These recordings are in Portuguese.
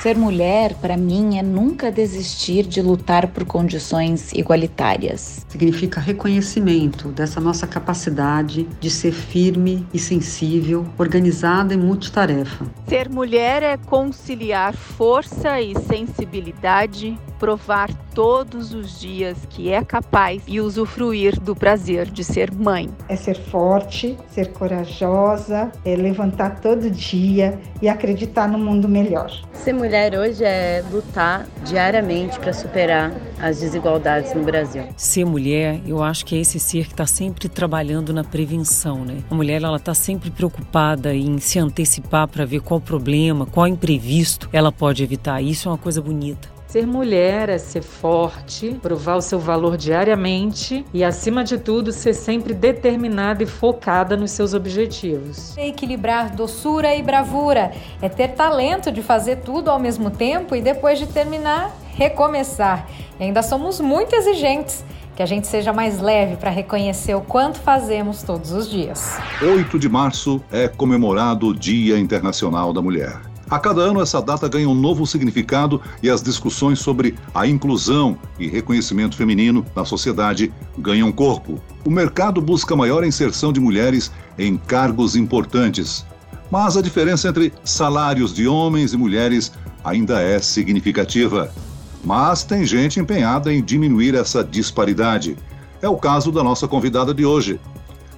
Ser mulher, para mim, é nunca desistir de lutar por condições igualitárias. Significa reconhecimento dessa nossa capacidade de ser firme e sensível, organizada e multitarefa. Ser mulher é conciliar força e sensibilidade, provar todos os dias que é capaz e usufruir do prazer de ser mãe. É ser forte, ser corajosa, é levantar todo dia e acreditar no mundo melhor. Ser mulher hoje é lutar diariamente para superar as desigualdades no Brasil. Ser mulher, eu acho que é esse ser que está sempre trabalhando na prevenção, né? A mulher ela está sempre preocupada em se antecipar para ver qual problema, qual imprevisto ela pode evitar. Isso é uma coisa bonita. Ser mulher é ser forte, provar o seu valor diariamente e, acima de tudo, ser sempre determinada e focada nos seus objetivos. É equilibrar doçura e bravura, é ter talento de fazer tudo ao mesmo tempo e depois de terminar, recomeçar. E ainda somos muito exigentes. Que a gente seja mais leve para reconhecer o quanto fazemos todos os dias. 8 de março é comemorado o Dia Internacional da Mulher. A cada ano, essa data ganha um novo significado e as discussões sobre a inclusão e reconhecimento feminino na sociedade ganham corpo. O mercado busca maior inserção de mulheres em cargos importantes. Mas a diferença entre salários de homens e mulheres ainda é significativa. Mas tem gente empenhada em diminuir essa disparidade. É o caso da nossa convidada de hoje,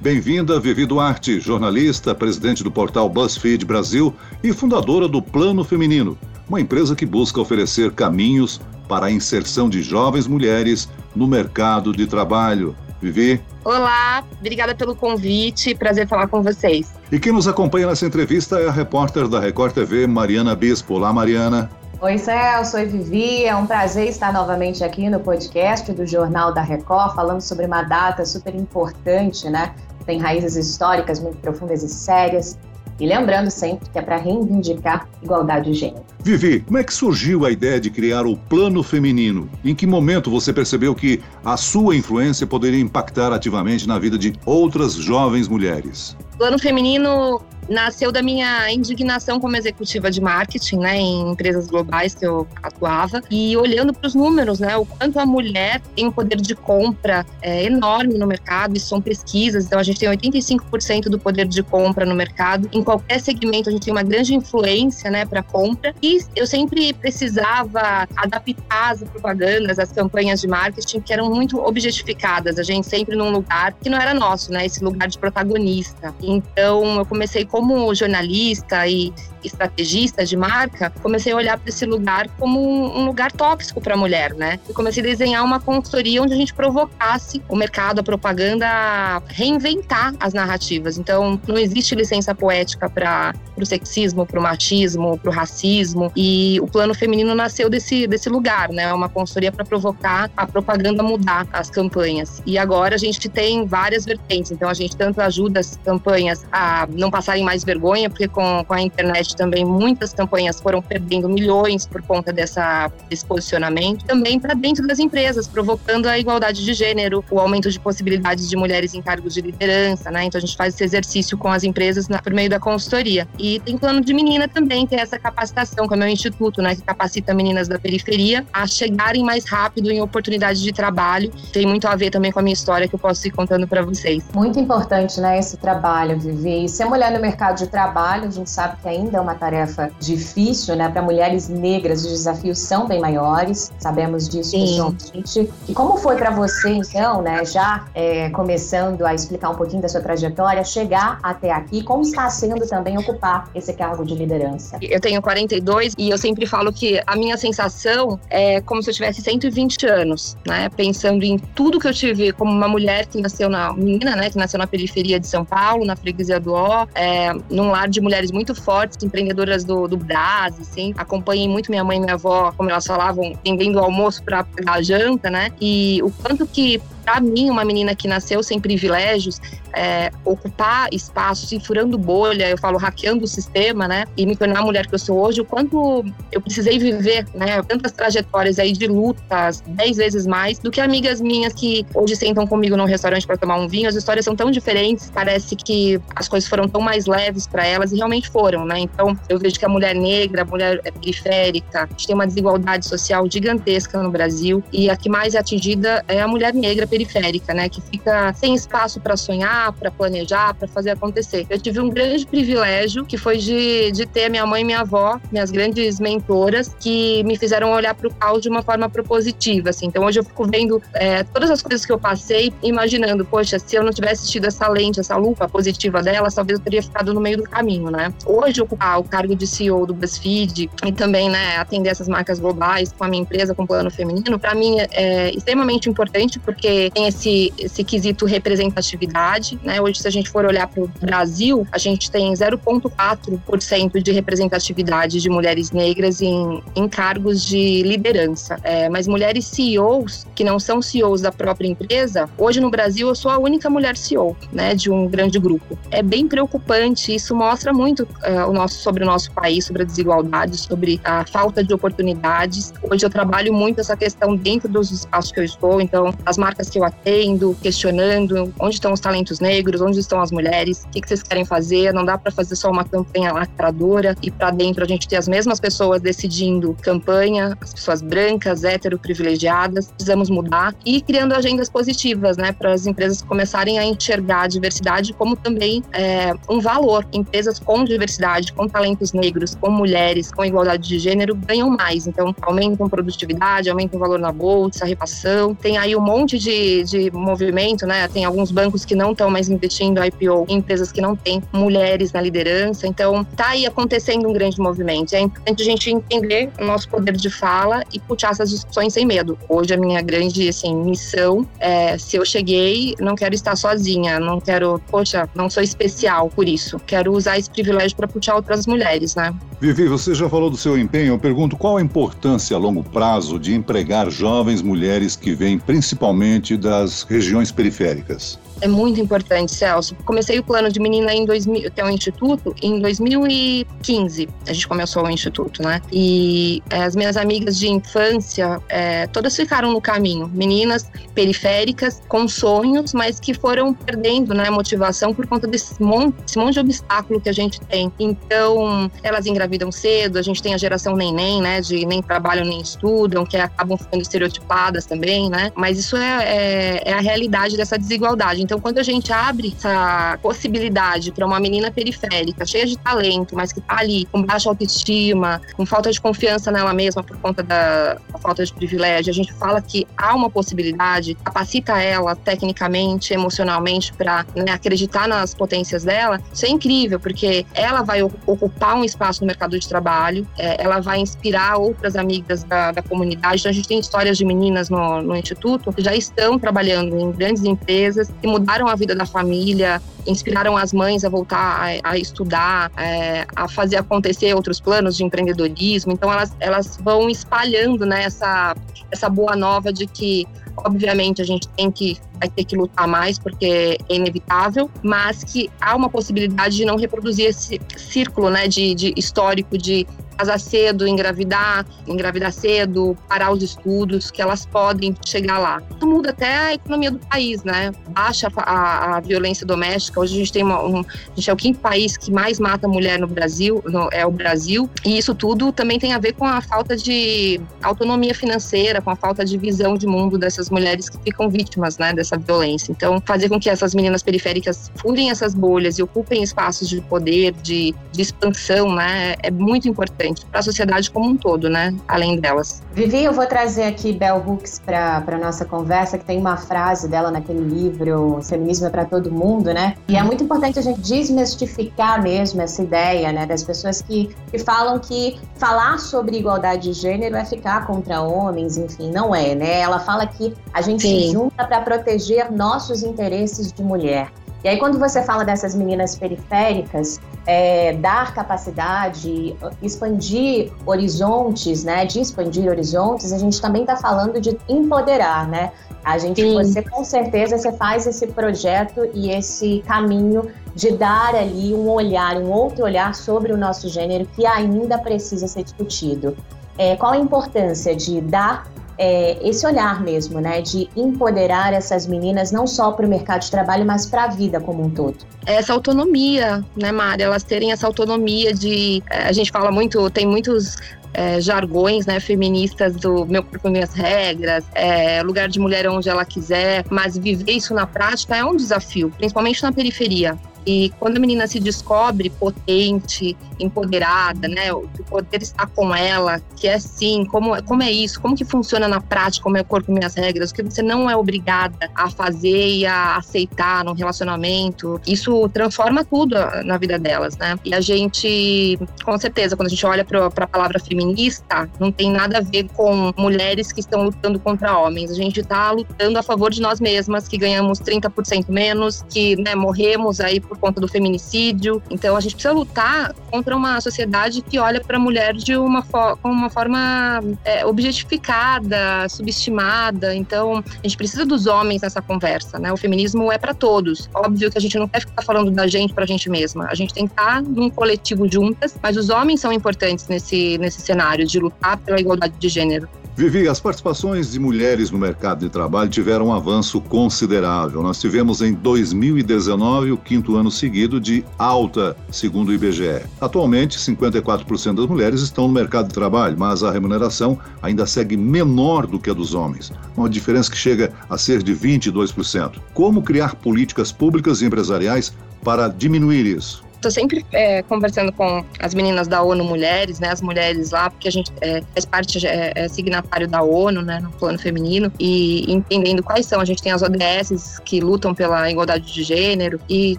Bem-vinda, Vivi Duarte, jornalista, presidente do portal BuzzFeed Brasil e fundadora do Plano Feminino, uma empresa que busca oferecer caminhos para a inserção de jovens mulheres no mercado de trabalho. Vivi. Olá, obrigada pelo convite, prazer falar com vocês. E quem nos acompanha nessa entrevista é a repórter da Record TV, Mariana Bispo. Olá, Mariana. Oi, Celso, oi, Vivi. É um prazer estar novamente aqui no podcast do Jornal da Record, falando sobre uma data super importante, né? Tem raízes históricas muito profundas e sérias. E lembrando sempre que é para reivindicar igualdade de gênero. Vivi, como é que surgiu a ideia de criar o Plano Feminino? Em que momento você percebeu que a sua influência poderia impactar ativamente na vida de outras jovens mulheres? Plano Feminino nasceu da minha indignação como executiva de marketing, né, em empresas globais que eu atuava e olhando para os números, né, o quanto a mulher tem um poder de compra é, enorme no mercado. Isso são pesquisas, então a gente tem 85% do poder de compra no mercado. Em qualquer segmento a gente tem uma grande influência, né, para compra. E eu sempre precisava adaptar as propagandas, as campanhas de marketing que eram muito objetificadas. A gente sempre num lugar que não era nosso, né, esse lugar de protagonista. Então eu comecei com como jornalista e estrategista de marca, comecei a olhar para esse lugar como um, lugar tóxico para a mulher, né? E comecei a desenhar uma consultoria onde a gente provocasse o mercado, a propaganda a reinventar as narrativas. Então, não existe licença poética para o sexismo, para o machismo, para o racismo. E o plano feminino nasceu desse, desse lugar, né? Uma consultoria para provocar a propaganda mudar as campanhas. E agora a gente tem várias vertentes. Então, a gente tanto ajuda as campanhas a não passarem mais vergonha, porque com, com a internet também muitas campanhas foram perdendo milhões por conta dessa, desse posicionamento. Também para dentro das empresas, provocando a igualdade de gênero, o aumento de possibilidades de mulheres em cargos de liderança, né? Então a gente faz esse exercício com as empresas na, por meio da consultoria. E tem plano de menina também, que é essa capacitação, que é o meu instituto, né? Que capacita meninas da periferia a chegarem mais rápido em oportunidades de trabalho. Tem muito a ver também com a minha história que eu posso ir contando para vocês. Muito importante, né? Esse trabalho, Vivi. E ser mulher no mercado mercado de trabalho, a gente sabe que ainda é uma tarefa difícil, né? Para mulheres negras, os desafios são bem maiores, sabemos disso pessoalmente. E como foi para você, então, né? Já é, começando a explicar um pouquinho da sua trajetória, chegar até aqui, como está sendo também ocupar esse cargo de liderança? Eu tenho 42 e eu sempre falo que a minha sensação é como se eu tivesse 120 anos, né? Pensando em tudo que eu tive como uma mulher que nasceu na menina, né? Que nasceu na periferia de São Paulo, na freguesia do Ó, é, num lar de mulheres muito fortes, empreendedoras do, do Brás, assim. Acompanhei muito minha mãe e minha avó, como elas falavam, vendendo almoço para pegar a janta, né? E o quanto que para mim, uma menina que nasceu sem privilégios, é, ocupar espaços e furando bolha, eu falo hackeando o sistema, né? E me tornar a mulher que eu sou hoje, o quanto eu precisei viver, né? Tantas trajetórias aí de lutas, dez vezes mais, do que amigas minhas que hoje sentam comigo num restaurante para tomar um vinho. As histórias são tão diferentes, parece que as coisas foram tão mais leves para elas e realmente foram, né? Então eu vejo que a mulher negra, a mulher periférica, a gente tem uma desigualdade social gigantesca no Brasil e a que mais é atingida é a mulher negra periférica, né? Que fica sem espaço para sonhar, para planejar, para fazer acontecer. Eu tive um grande privilégio que foi de, de ter minha mãe e minha avó, minhas grandes mentoras, que me fizeram olhar para o caos de uma forma propositiva. Assim. Então hoje eu fico vendo é, todas as coisas que eu passei, imaginando, poxa, se eu não tivesse tido essa lente, essa lupa positiva dela, talvez eu teria ficado no meio do caminho, né? Hoje ocupar o cargo de CEO do BuzzFeed e também, né, atender essas marcas globais com a minha empresa com plano feminino, para mim é extremamente importante porque tem esse, esse quesito representatividade, né? Hoje, se a gente for olhar para o Brasil, a gente tem 0,4% de representatividade de mulheres negras em, em cargos de liderança. É, mas mulheres CEOs, que não são CEOs da própria empresa, hoje no Brasil eu sou a única mulher CEO, né, de um grande grupo. É bem preocupante, isso mostra muito uh, o nosso, sobre o nosso país, sobre a desigualdade, sobre a falta de oportunidades. Hoje eu trabalho muito essa questão dentro dos espaços que eu estou, então as marcas que eu atendo, questionando onde estão os talentos negros, onde estão as mulheres, o que, que vocês querem fazer. Não dá para fazer só uma campanha lacradora e para dentro a gente ter as mesmas pessoas decidindo campanha, as pessoas brancas, hétero, privilegiadas. Precisamos mudar e criando agendas positivas, né, para as empresas começarem a enxergar a diversidade como também é, um valor. Empresas com diversidade, com talentos negros, com mulheres, com igualdade de gênero ganham mais. Então, aumentam produtividade, aumentam o valor na bolsa, repassão. Tem aí um monte de, movimento, né? Tem alguns bancos que não estão mais investindo IPO em empresas que não têm mulheres na liderança. Então, tá aí acontecendo um grande movimento. É importante a gente entender o nosso poder de fala e puxar essas discussões sem medo. Hoje, a minha grande assim, missão é: se eu cheguei, não quero estar sozinha, não quero, poxa, não sou especial por isso. Quero usar esse privilégio para puxar outras mulheres, né? Vivi, você já falou do seu empenho. Eu pergunto qual a importância a longo prazo de empregar jovens mulheres que vêm principalmente das regiões periféricas? É muito importante, Celso. Comecei o plano de menina em 2000, até o instituto em 2015. A gente começou o instituto, né? E é, as minhas amigas de infância, é, todas ficaram no caminho. Meninas periféricas com sonhos, mas que foram perdendo, né, motivação por conta desse monte, desse monte de obstáculo que a gente tem. Então, elas engravidam cedo. A gente tem a geração neném, né? De nem trabalham nem estudam, que acabam ficando estereotipadas também, né? Mas isso é, é, é a realidade dessa desigualdade. Então, quando a gente abre essa possibilidade para uma menina periférica, cheia de talento, mas que está ali com baixa autoestima, com falta de confiança nela mesma por conta da, falta de privilégio, a gente fala que há uma possibilidade, capacita ela tecnicamente, emocionalmente, para né, acreditar nas potências dela, isso é incrível, porque ela vai ocupar um espaço no mercado de trabalho, é, ela vai inspirar outras amigas da, da, comunidade. Então, a gente tem histórias de meninas no, no Instituto que já estão trabalhando em grandes empresas e mudaram a vida da família, inspiraram as mães a voltar a, a estudar, é, a fazer acontecer outros planos de empreendedorismo. Então, elas, elas vão espalhando né, essa, essa boa nova de que obviamente a gente tem que vai ter que lutar mais porque é inevitável, mas que há uma possibilidade de não reproduzir esse círculo, né, de, de histórico de casar cedo, engravidar, engravidar cedo, parar os estudos, que elas podem chegar lá. Isso muda até a economia do país, né? Baixa a, a violência doméstica. Hoje a gente tem uma, um, a gente é o quinto país que mais mata mulher no Brasil, no, é o Brasil. E isso tudo também tem a ver com a falta de autonomia financeira, com a falta de visão de mundo dessas mulheres que ficam vítimas, né, dessa violência. Então, fazer com que essas meninas periféricas furem essas bolhas e ocupem espaços de poder, de, de expansão, né, é muito importante importante para a sociedade como um todo, né? Além delas. Vivi, eu vou trazer aqui Bell Hooks para a nossa conversa, que tem uma frase dela naquele livro Feminismo é para Todo Mundo, né? E é muito importante a gente desmistificar mesmo essa ideia, né? Das pessoas que, que falam que falar sobre igualdade de gênero é ficar contra homens, enfim, não é, né? Ela fala que a gente Sim. se junta para proteger nossos interesses de mulher. E aí, quando você fala dessas meninas periféricas, é, dar capacidade, expandir horizontes, né? De expandir horizontes, a gente também está falando de empoderar, né? A gente, Sim. você com certeza, você faz esse projeto e esse caminho de dar ali um olhar, um outro olhar sobre o nosso gênero que ainda precisa ser discutido. É, qual a importância de dar é, esse olhar mesmo, né, de empoderar essas meninas não só para o mercado de trabalho, mas para a vida como um todo. Essa autonomia, né, Mari? Elas terem essa autonomia de. É, a gente fala muito, tem muitos é, jargões né, feministas do meu corpo, minhas regras, é, lugar de mulher onde ela quiser, mas viver isso na prática é um desafio, principalmente na periferia. E quando a menina se descobre potente, empoderada, né, o poder está com ela, que é assim, como, como é isso, como que funciona na prática, como é o corpo, minhas regras, o que você não é obrigada a fazer e a aceitar num relacionamento, isso transforma tudo na vida delas, né? E a gente, com certeza, quando a gente olha para a palavra feminista, não tem nada a ver com mulheres que estão lutando contra homens. A gente está lutando a favor de nós mesmas, que ganhamos 30% menos, que né, morremos aí por conta do feminicídio. Então a gente precisa lutar contra uma sociedade que olha para a mulher de uma, fo uma forma é, objetificada, subestimada. Então a gente precisa dos homens nessa conversa, né? O feminismo é para todos. Óbvio que a gente não quer ficar falando da gente para a gente mesma. A gente tem que estar num coletivo juntas, mas os homens são importantes nesse, nesse cenário de lutar pela igualdade de gênero. Vivi, as participações de mulheres no mercado de trabalho tiveram um avanço considerável. Nós tivemos em 2019 o quinto ano seguido de alta, segundo o IBGE. Atualmente, 54% das mulheres estão no mercado de trabalho, mas a remuneração ainda segue menor do que a dos homens, uma diferença que chega a ser de 22%. Como criar políticas públicas e empresariais para diminuir isso? Tô sempre é, conversando com as meninas da ONU Mulheres, né, as mulheres lá, porque a gente é, faz parte, é, é, signatário da ONU, né, no plano feminino, e entendendo quais são. A gente tem as ODS que lutam pela igualdade de gênero e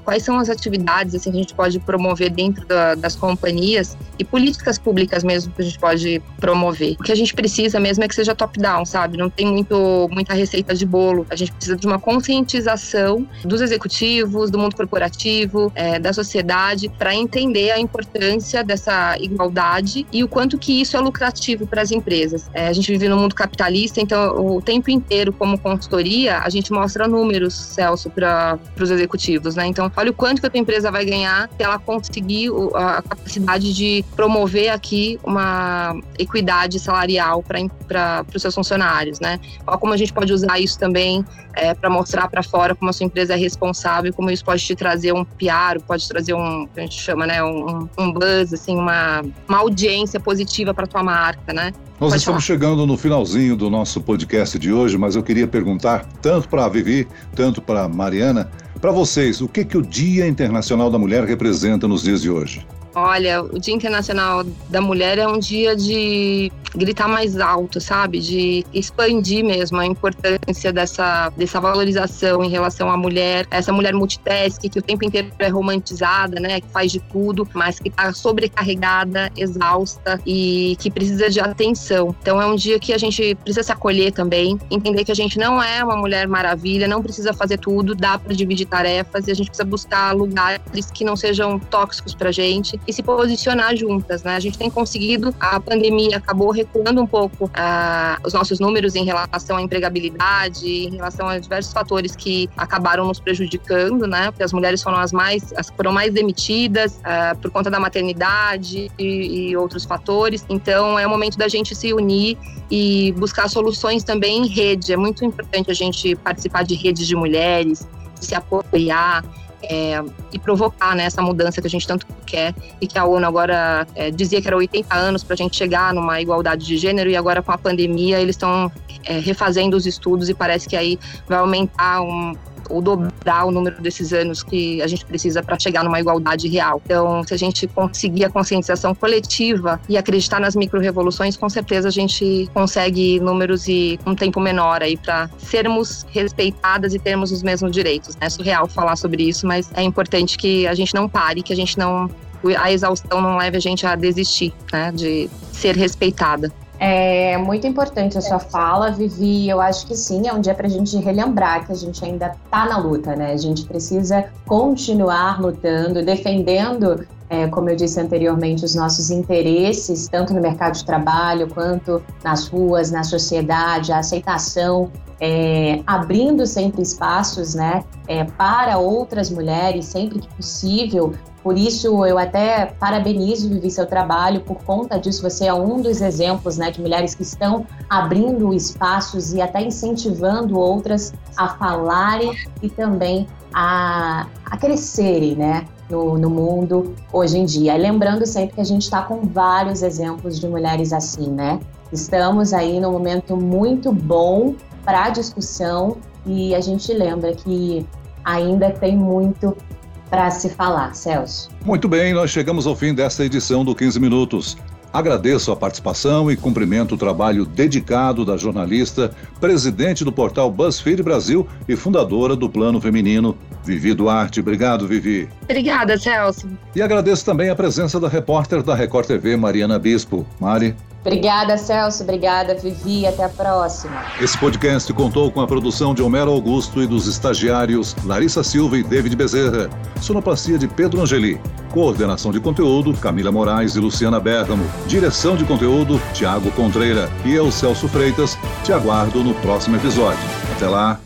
quais são as atividades assim, que a gente pode promover dentro da, das companhias e políticas públicas mesmo que a gente pode promover. O que a gente precisa mesmo é que seja top-down, sabe? Não tem muito, muita receita de bolo. A gente precisa de uma conscientização dos executivos, do mundo corporativo, é, da sociedade para entender a importância dessa igualdade e o quanto que isso é lucrativo para as empresas. É, a gente vive no mundo capitalista, então o tempo inteiro, como consultoria, a gente mostra números, Celso, para os executivos, né? Então, olha o quanto que a tua empresa vai ganhar se ela conseguir a capacidade de promover aqui uma equidade salarial para os seus funcionários, né? Olha como a gente pode usar isso também é, para mostrar para fora como a sua empresa é responsável, como isso pode te trazer um PR, pode trazer um, que a gente chama, né, um, um buzz, assim, uma, uma audiência positiva para tua marca, né? Nós Pode estamos falar. chegando no finalzinho do nosso podcast de hoje, mas eu queria perguntar, tanto para a Vivi, tanto para a Mariana, para vocês, o que, que o Dia Internacional da Mulher representa nos dias de hoje? Olha, o Dia Internacional da Mulher é um dia de gritar mais alto, sabe? De expandir mesmo a importância dessa, dessa valorização em relação à mulher, essa mulher multitask que o tempo inteiro é romantizada, né? Que faz de tudo, mas que está sobrecarregada, exausta e que precisa de atenção. Então é um dia que a gente precisa se acolher também, entender que a gente não é uma mulher maravilha, não precisa fazer tudo, dá para dividir tarefas e a gente precisa buscar lugares que não sejam tóxicos pra gente e se posicionar juntas, né? A gente tem conseguido, a pandemia acabou recuando um pouco ah, os nossos números em relação à empregabilidade, em relação a diversos fatores que acabaram nos prejudicando, né? Porque as mulheres foram as mais, as foram mais demitidas ah, por conta da maternidade e, e outros fatores. Então é o momento da gente se unir e buscar soluções também em rede. É muito importante a gente participar de redes de mulheres, se apoiar, é, e provocar né, essa mudança que a gente tanto quer e que a ONU agora é, dizia que era 80 anos para a gente chegar numa igualdade de gênero e agora com a pandemia eles estão é, refazendo os estudos e parece que aí vai aumentar um, ou dobrar o número desses anos que a gente precisa para chegar numa igualdade real. Então, se a gente conseguir a conscientização coletiva e acreditar nas micro-revoluções, com certeza a gente consegue números e um tempo menor aí para sermos respeitadas e termos os mesmos direitos. É surreal falar sobre isso, mas é importante que a gente não pare, que a gente não a exaustão não leve a gente a desistir, né, de ser respeitada. É muito importante a sua fala, Vivi. Eu acho que sim, é um dia para a gente relembrar que a gente ainda está na luta, né? A gente precisa continuar lutando, defendendo é, como eu disse anteriormente, os nossos interesses, tanto no mercado de trabalho quanto nas ruas, na sociedade, a aceitação, é, abrindo sempre espaços né, é, para outras mulheres, sempre que possível. Por isso, eu até parabenizo, Vivi, seu trabalho. Por conta disso, você é um dos exemplos né, de mulheres que estão abrindo espaços e até incentivando outras a falarem e também a, a crescerem, né? no, no mundo hoje em dia. Lembrando sempre que a gente está com vários exemplos de mulheres assim, né? Estamos aí num momento muito bom para a discussão e a gente lembra que ainda tem muito para se falar, Celso. Muito bem, nós chegamos ao fim desta edição do 15 Minutos. Agradeço a participação e cumprimento o trabalho dedicado da jornalista, presidente do portal BuzzFeed Brasil e fundadora do Plano Feminino, Vivi Duarte. Obrigado, Vivi. Obrigada, Celso. E agradeço também a presença da repórter da Record TV, Mariana Bispo. Mari. Obrigada, Celso. Obrigada, Vivi. Até a próxima. Esse podcast contou com a produção de Homero Augusto e dos estagiários Larissa Silva e David Bezerra. Sonoplastia de Pedro Angeli. Coordenação de conteúdo, Camila Moraes e Luciana Bergamo. Direção de conteúdo, Tiago Contreira. E eu, Celso Freitas, te aguardo no próximo episódio. Até lá.